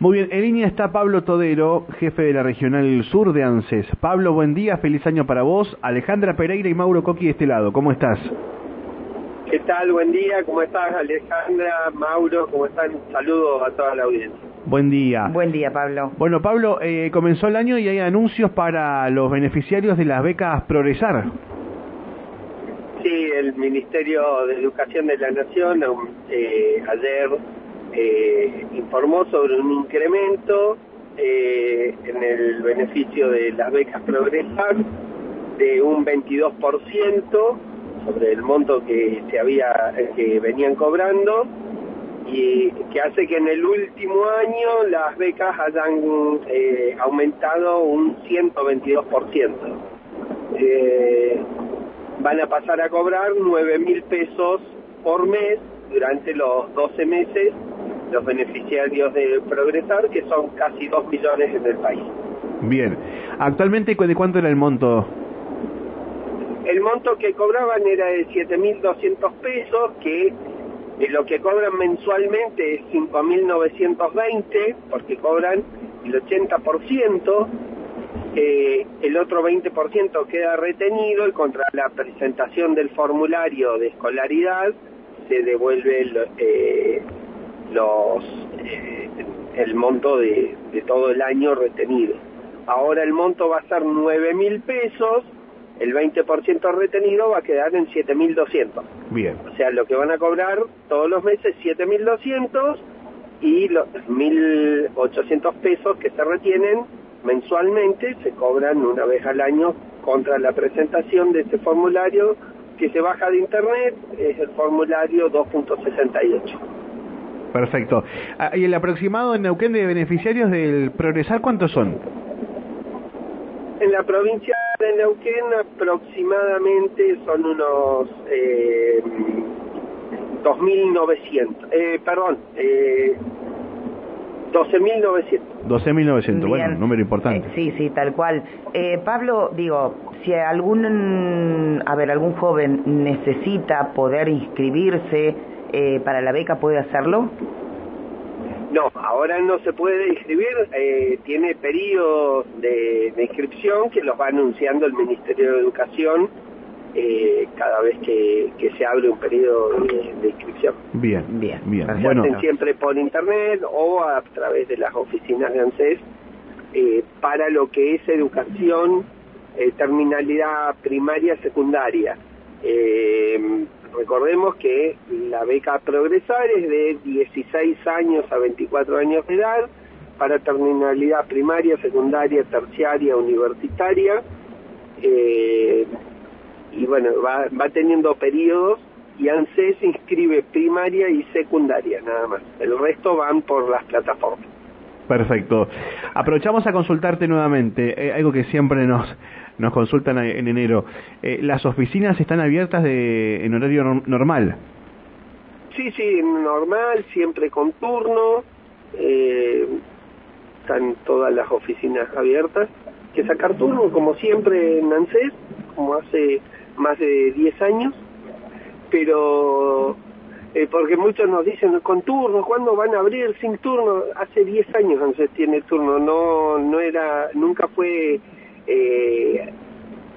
Muy bien, en línea está Pablo Todero, jefe de la Regional Sur de ANSES. Pablo, buen día, feliz año para vos. Alejandra Pereira y Mauro Coqui de este lado, ¿cómo estás? ¿Qué tal? Buen día, ¿cómo estás Alejandra, Mauro? ¿Cómo están? Saludos a toda la audiencia. Buen día. Buen día, Pablo. Bueno, Pablo, eh, comenzó el año y hay anuncios para los beneficiarios de las becas Progresar. Sí, el Ministerio de Educación de la Nación eh, ayer eh, informó sobre un incremento eh, en el beneficio de las becas Progresar de un 22% sobre el monto que se había que venían cobrando y que hace que en el último año las becas hayan eh, aumentado un 122%. Eh, van a pasar a cobrar 9 mil pesos por mes durante los 12 meses los beneficiarios de Progresar, que son casi 2 millones en el país. Bien. ¿Actualmente de cuánto era el monto? El monto que cobraban era de 7.200 pesos, que lo que cobran mensualmente es 5.920, porque cobran el 80%, eh, el otro 20% queda retenido y contra la presentación del formulario de escolaridad se devuelve el, eh, los eh, el monto de, de, todo el año retenido. Ahora el monto va a ser 9 mil pesos, el 20% retenido va a quedar en 7.200. Bien. O sea, lo que van a cobrar todos los meses 7.200 y los 1.800 pesos que se retienen mensualmente se cobran una vez al año contra la presentación de este formulario que se baja de internet, es el formulario 2.68. Perfecto. Ah, ¿Y el aproximado en Neuquén de beneficiarios del Progresar cuántos son? En la provincia de Neuquén aproximadamente son unos eh, 2.900, eh, perdón, eh, 12.900. 12.900, bueno, número importante. Eh, sí, sí, tal cual. Eh, Pablo, digo, si algún, a ver, algún joven necesita poder inscribirse eh, para la beca, ¿puede hacerlo? No, ahora no se puede inscribir, eh, tiene periodos de, de, inscripción que los va anunciando el Ministerio de Educación eh, cada vez que, que, se abre un periodo de, de inscripción. Bien, bien, bien. Se bueno, hacen siempre por internet o a través de las oficinas de ANSES eh, para lo que es educación, eh, terminalidad primaria, secundaria. Recordemos que la beca Progresar es de 16 años a 24 años de edad para terminalidad primaria, secundaria, terciaria, universitaria. Eh, y bueno, va, va teniendo periodos y ANSES inscribe primaria y secundaria nada más. El resto van por las plataformas. Perfecto. Aprovechamos a consultarte nuevamente, eh, algo que siempre nos, nos consultan en enero. Eh, ¿Las oficinas están abiertas de, en horario normal? Sí, sí, normal, siempre con turno. Eh, están todas las oficinas abiertas. Que sacar turno, como siempre en ANSES, como hace más de 10 años. Pero eh, porque muchos nos dicen con turno, ¿cuándo van a abrir sin turno? Hace 10 años ANSES tiene turno, no no era nunca fue eh,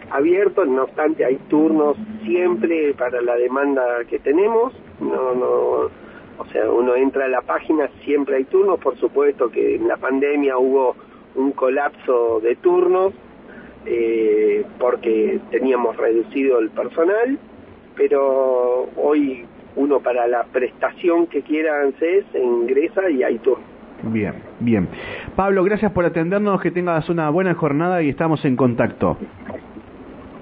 abierto, no obstante hay turnos siempre para la demanda que tenemos, no no o sea, uno entra a la página, siempre hay turnos, por supuesto que en la pandemia hubo un colapso de turnos eh, porque teníamos reducido el personal, pero hoy uno para la prestación que quiera ANSES ingresa y hay turno. Bien, bien. Pablo, gracias por atendernos, que tengas una buena jornada y estamos en contacto.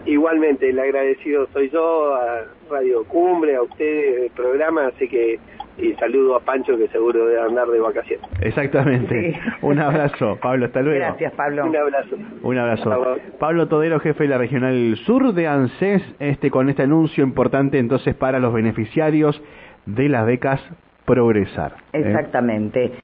Igualmente, el agradecido soy yo, a Radio Cumbre, a ustedes, el programa, así que y saludo a Pancho que seguro debe andar de vacaciones. Exactamente. Sí. Un abrazo, Pablo, hasta luego. Gracias, Pablo. Un abrazo. Un abrazo. Pablo Todero, jefe de la Regional Sur de ANSES, este con este anuncio importante entonces para los beneficiarios de las becas Progresar. Exactamente. ¿eh?